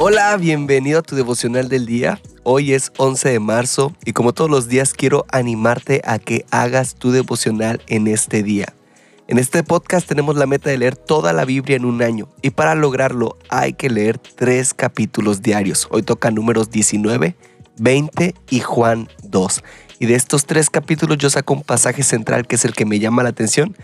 Hola, bienvenido a tu devocional del día. Hoy es 11 de marzo y como todos los días quiero animarte a que hagas tu devocional en este día. En este podcast tenemos la meta de leer toda la Biblia en un año y para lograrlo hay que leer tres capítulos diarios. Hoy toca números 19, 20 y Juan 2. Y de estos tres capítulos yo saco un pasaje central que es el que me llama la atención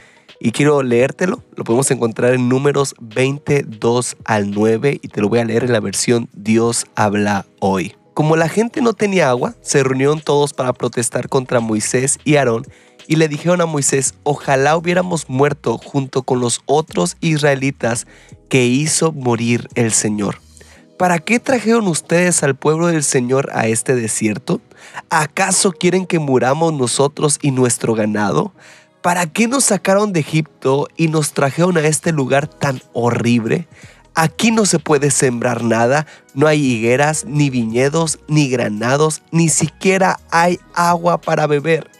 y quiero leértelo. Lo podemos encontrar en números 22 al 9 y te lo voy a leer en la versión Dios habla hoy. Como la gente no tenía agua, se reunieron todos para protestar contra Moisés y Aarón y le dijeron a Moisés, ojalá hubiéramos muerto junto con los otros israelitas que hizo morir el Señor. ¿Para qué trajeron ustedes al pueblo del Señor a este desierto? ¿Acaso quieren que muramos nosotros y nuestro ganado? ¿Para qué nos sacaron de Egipto y nos trajeron a este lugar tan horrible? Aquí no se puede sembrar nada, no hay higueras, ni viñedos, ni granados, ni siquiera hay agua para beber.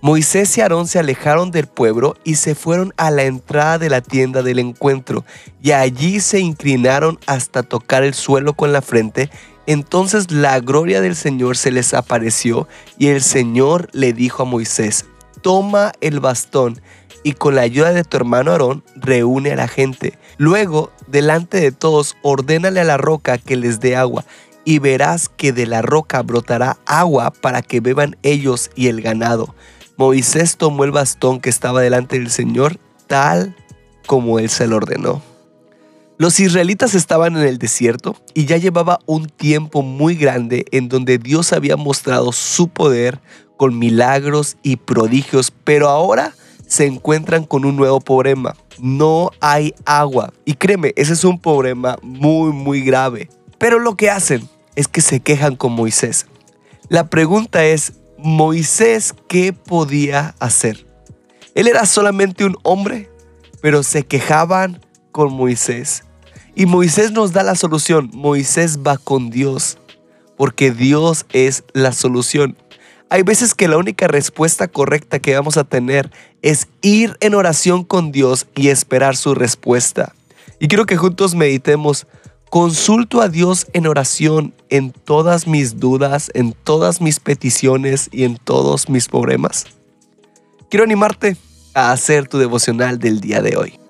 Moisés y Aarón se alejaron del pueblo y se fueron a la entrada de la tienda del encuentro, y allí se inclinaron hasta tocar el suelo con la frente. Entonces la gloria del Señor se les apareció, y el Señor le dijo a Moisés, toma el bastón y con la ayuda de tu hermano Aarón reúne a la gente. Luego, delante de todos, ordénale a la roca que les dé agua, y verás que de la roca brotará agua para que beban ellos y el ganado. Moisés tomó el bastón que estaba delante del Señor tal como él se lo ordenó. Los israelitas estaban en el desierto y ya llevaba un tiempo muy grande en donde Dios había mostrado su poder con milagros y prodigios, pero ahora se encuentran con un nuevo problema. No hay agua. Y créeme, ese es un problema muy, muy grave. Pero lo que hacen es que se quejan con Moisés. La pregunta es, Moisés, ¿qué podía hacer? Él era solamente un hombre, pero se quejaban con Moisés. Y Moisés nos da la solución. Moisés va con Dios, porque Dios es la solución. Hay veces que la única respuesta correcta que vamos a tener es ir en oración con Dios y esperar su respuesta. Y quiero que juntos meditemos, Consulto a Dios en oración en todas mis dudas, en todas mis peticiones y en todos mis problemas. Quiero animarte a hacer tu devocional del día de hoy.